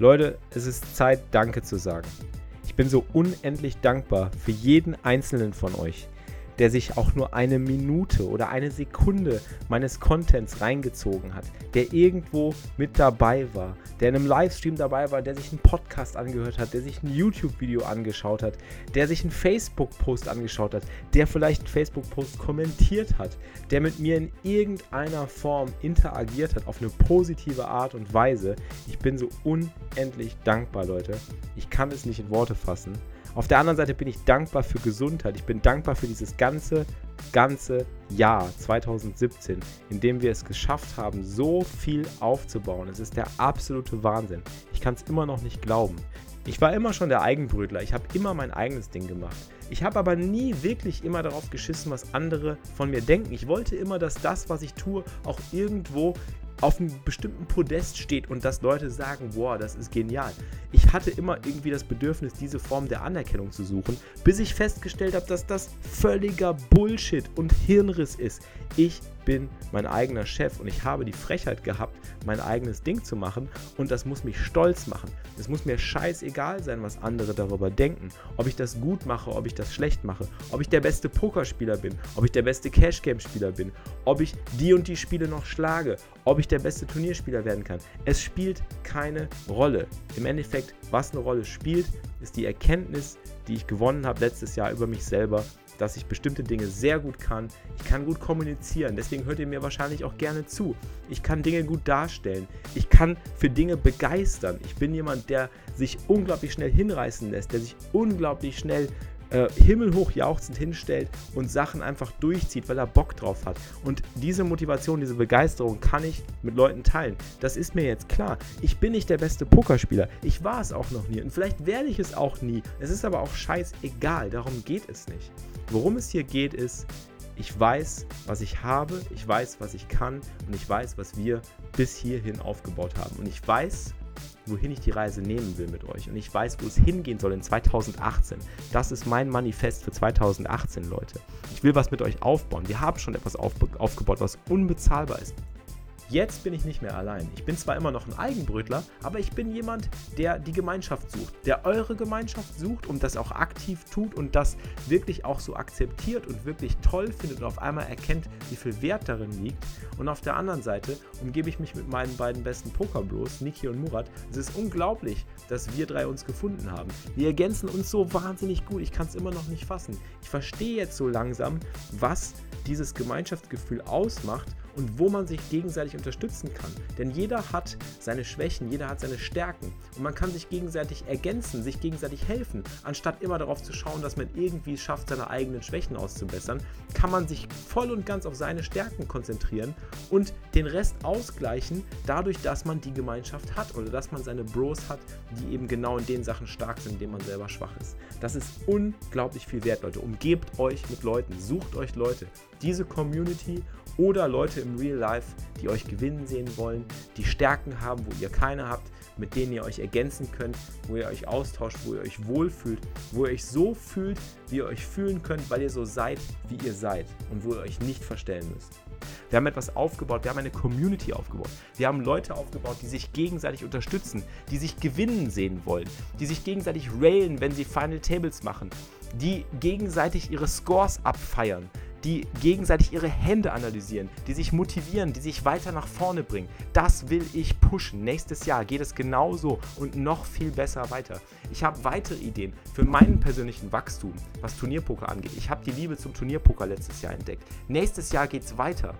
Leute, es ist Zeit, Danke zu sagen. Ich bin so unendlich dankbar für jeden einzelnen von euch, der sich auch nur eine Minute oder eine Sekunde meines Contents reingezogen hat, der irgendwo mit dabei war, der in einem Livestream dabei war, der sich einen Podcast angehört hat, der sich ein YouTube-Video angeschaut hat, der sich einen Facebook-Post angeschaut hat, der vielleicht einen Facebook-Post kommentiert hat, der mit mir in irgendeiner Form interagiert hat auf eine positive Art und Weise. Ich bin so unendlich dankbar, Leute. Ich kann es nicht in Worte fassen. Auf der anderen Seite bin ich dankbar für Gesundheit. Ich bin dankbar für dieses ganze, ganze Jahr 2017, in dem wir es geschafft haben, so viel aufzubauen. Es ist der absolute Wahnsinn. Ich kann es immer noch nicht glauben. Ich war immer schon der Eigenbrötler. Ich habe immer mein eigenes Ding gemacht. Ich habe aber nie wirklich immer darauf geschissen, was andere von mir denken. Ich wollte immer, dass das, was ich tue, auch irgendwo auf einem bestimmten Podest steht und dass Leute sagen, wow, das ist genial. Ich hatte immer irgendwie das Bedürfnis, diese Form der Anerkennung zu suchen, bis ich festgestellt habe, dass das völliger Bullshit und Hirnriss ist. Ich bin mein eigener Chef und ich habe die Frechheit gehabt, mein eigenes Ding zu machen und das muss mich stolz machen. Es muss mir scheißegal sein, was andere darüber denken. Ob ich das gut mache, ob ich das schlecht mache, ob ich der beste Pokerspieler bin, ob ich der beste Cashgame-Spieler bin, ob ich die und die Spiele noch schlage, ob ich der beste Turnierspieler werden kann. Es spielt keine Rolle. Im Endeffekt, was eine Rolle spielt, ist die Erkenntnis, die ich gewonnen habe letztes Jahr über mich selber dass ich bestimmte Dinge sehr gut kann. Ich kann gut kommunizieren, deswegen hört ihr mir wahrscheinlich auch gerne zu. Ich kann Dinge gut darstellen. Ich kann für Dinge begeistern. Ich bin jemand, der sich unglaublich schnell hinreißen lässt, der sich unglaublich schnell äh, himmelhoch jauchzend hinstellt und Sachen einfach durchzieht, weil er Bock drauf hat. Und diese Motivation, diese Begeisterung kann ich mit Leuten teilen. Das ist mir jetzt klar. Ich bin nicht der beste Pokerspieler. Ich war es auch noch nie. Und vielleicht werde ich es auch nie. Es ist aber auch scheißegal. Darum geht es nicht. Worum es hier geht, ist, ich weiß, was ich habe, ich weiß, was ich kann und ich weiß, was wir bis hierhin aufgebaut haben. Und ich weiß, wohin ich die Reise nehmen will mit euch. Und ich weiß, wo es hingehen soll in 2018. Das ist mein Manifest für 2018, Leute. Ich will was mit euch aufbauen. Wir haben schon etwas aufgebaut, was unbezahlbar ist. Jetzt bin ich nicht mehr allein. Ich bin zwar immer noch ein Eigenbrötler, aber ich bin jemand, der die Gemeinschaft sucht, der eure Gemeinschaft sucht und das auch aktiv tut und das wirklich auch so akzeptiert und wirklich toll findet und auf einmal erkennt, wie viel Wert darin liegt. Und auf der anderen Seite umgebe ich mich mit meinen beiden besten Pokerbros, Niki und Murat. Es ist unglaublich, dass wir drei uns gefunden haben. Wir ergänzen uns so wahnsinnig gut. Ich kann es immer noch nicht fassen. Ich verstehe jetzt so langsam, was dieses Gemeinschaftsgefühl ausmacht und wo man sich gegenseitig unterstützen kann. Denn jeder hat seine Schwächen, jeder hat seine Stärken und man kann sich gegenseitig ergänzen, sich gegenseitig helfen. Anstatt immer darauf zu schauen, dass man irgendwie schafft, seine eigenen Schwächen auszubessern, kann man sich voll und ganz auf seine Stärken konzentrieren und den Rest ausgleichen, dadurch, dass man die Gemeinschaft hat oder dass man seine Bros hat, die eben genau in den Sachen stark sind, in denen man selber schwach ist. Das ist unglaublich viel wert, Leute. Umgebt euch mit Leuten, sucht euch Leute. Diese Community oder Leute im Real Life, die euch gewinnen sehen wollen, die Stärken haben, wo ihr keine habt, mit denen ihr euch ergänzen könnt, wo ihr euch austauscht, wo ihr euch wohlfühlt, wo ihr euch so fühlt, wie ihr euch fühlen könnt, weil ihr so seid, wie ihr seid und wo ihr euch nicht verstellen müsst. Wir haben etwas aufgebaut, wir haben eine Community aufgebaut. Wir haben Leute aufgebaut, die sich gegenseitig unterstützen, die sich gewinnen sehen wollen, die sich gegenseitig railen, wenn sie Final Tables machen, die gegenseitig ihre Scores abfeiern, die gegenseitig ihre Hände analysieren, die sich motivieren, die sich weiter nach vorne bringen. Das will ich pushen. Nächstes Jahr geht es genauso und noch viel besser weiter. Ich habe weitere Ideen für meinen persönlichen Wachstum, was Turnierpoker angeht. Ich habe die Liebe zum Turnierpoker letztes Jahr entdeckt. Nächstes Jahr geht es weiter.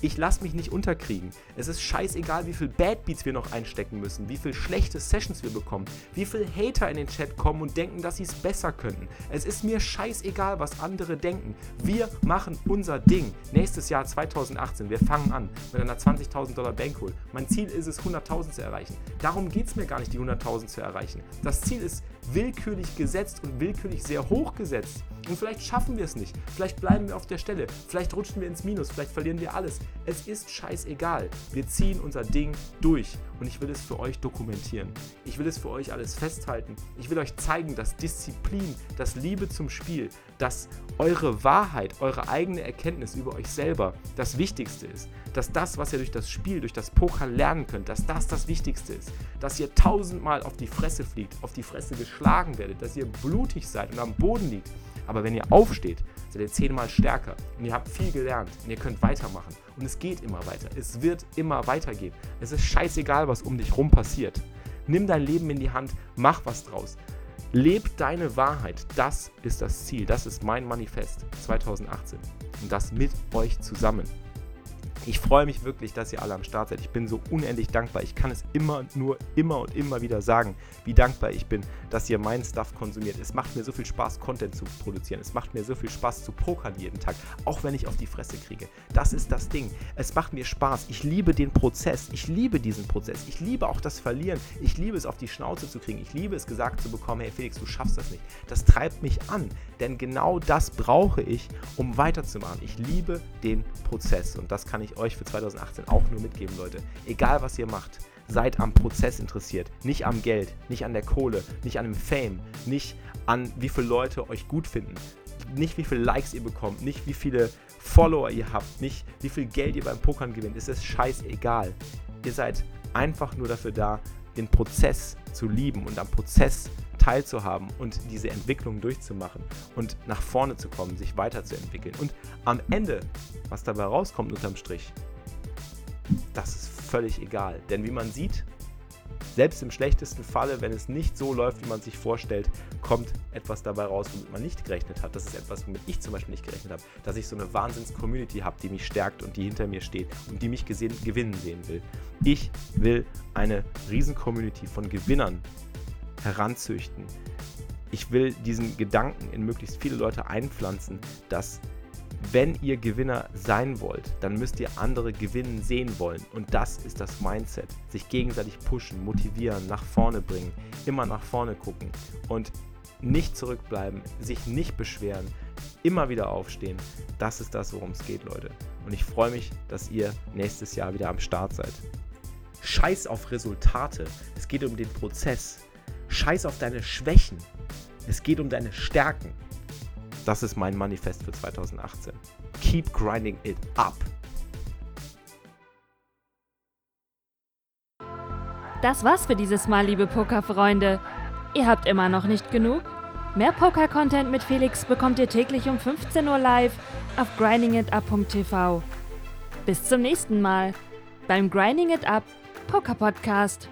Ich lasse mich nicht unterkriegen. Es ist scheißegal, wie viel Bad Beats wir noch einstecken müssen, wie viel schlechte Sessions wir bekommen, wie viel Hater in den Chat kommen und denken, dass sie es besser könnten. Es ist mir scheißegal, was andere denken. Wir machen unser Ding. Nächstes Jahr 2018, wir fangen an mit einer 20.000 Dollar Bankroll. Mein Ziel ist es, 100.000 zu erreichen. Darum geht es mir gar nicht, die 100.000 zu erreichen. Das Ziel ist willkürlich gesetzt und willkürlich sehr hoch gesetzt. Und vielleicht schaffen wir es nicht. Vielleicht bleiben wir auf der Stelle. Vielleicht rutschen wir ins Minus. Vielleicht verlieren wir alles. Es ist scheißegal. Wir ziehen unser Ding durch. Und ich will es für euch dokumentieren. Ich will es für euch alles festhalten. Ich will euch zeigen, dass Disziplin, dass Liebe zum Spiel, dass eure Wahrheit, eure eigene Erkenntnis über euch selber das Wichtigste ist. Dass das, was ihr durch das Spiel, durch das Poker lernen könnt, dass das das Wichtigste ist. Dass ihr tausendmal auf die Fresse fliegt, auf die Fresse geschlagen werdet, dass ihr blutig seid und am Boden liegt aber wenn ihr aufsteht, seid ihr zehnmal stärker und ihr habt viel gelernt und ihr könnt weitermachen. Und es geht immer weiter. Es wird immer weitergehen. Es ist scheißegal, was um dich rum passiert. Nimm dein Leben in die Hand, mach was draus. Leb deine Wahrheit. Das ist das Ziel. Das ist mein Manifest 2018. Und das mit euch zusammen. Ich freue mich wirklich, dass ihr alle am Start seid. Ich bin so unendlich dankbar. Ich kann es immer, nur immer und immer wieder sagen, wie dankbar ich bin, dass ihr meinen Stuff konsumiert. Es macht mir so viel Spaß, Content zu produzieren. Es macht mir so viel Spaß zu pokern jeden Tag, auch wenn ich auf die Fresse kriege. Das ist das Ding. Es macht mir Spaß. Ich liebe den Prozess. Ich liebe diesen Prozess. Ich liebe auch das Verlieren. Ich liebe es, auf die Schnauze zu kriegen. Ich liebe es, gesagt zu bekommen, hey Felix, du schaffst das nicht. Das treibt mich an, denn genau das brauche ich, um weiterzumachen. Ich liebe den Prozess und das kann ich euch für 2018 auch nur mitgeben, Leute. Egal was ihr macht, seid am Prozess interessiert, nicht am Geld, nicht an der Kohle, nicht an dem Fame, nicht an wie viele Leute euch gut finden, nicht wie viele Likes ihr bekommt, nicht wie viele Follower ihr habt, nicht wie viel Geld ihr beim Pokern gewinnt. Es ist scheißegal. Ihr seid einfach nur dafür da, den Prozess zu lieben und am Prozess teilzuhaben und diese Entwicklung durchzumachen und nach vorne zu kommen, sich weiterzuentwickeln. Und am Ende, was dabei rauskommt unterm Strich, das ist völlig egal. Denn wie man sieht, selbst im schlechtesten Falle, wenn es nicht so läuft, wie man sich vorstellt, kommt etwas dabei raus, womit man nicht gerechnet hat. Das ist etwas, womit ich zum Beispiel nicht gerechnet habe. Dass ich so eine Wahnsinns-Community habe, die mich stärkt und die hinter mir steht und die mich gesehen, gewinnen sehen will. Ich will eine Riesen-Community von Gewinnern heranzüchten. Ich will diesen Gedanken in möglichst viele Leute einpflanzen, dass wenn ihr Gewinner sein wollt, dann müsst ihr andere gewinnen sehen wollen. Und das ist das Mindset. Sich gegenseitig pushen, motivieren, nach vorne bringen, immer nach vorne gucken und nicht zurückbleiben, sich nicht beschweren, immer wieder aufstehen. Das ist das, worum es geht, Leute. Und ich freue mich, dass ihr nächstes Jahr wieder am Start seid. Scheiß auf Resultate. Es geht um den Prozess. Scheiß auf deine Schwächen. Es geht um deine Stärken. Das ist mein Manifest für 2018. Keep grinding it up. Das war's für dieses Mal, liebe Pokerfreunde. Ihr habt immer noch nicht genug? Mehr Poker-Content mit Felix bekommt ihr täglich um 15 Uhr live auf grindingitup.tv. Bis zum nächsten Mal beim Grinding It Up Poker Podcast.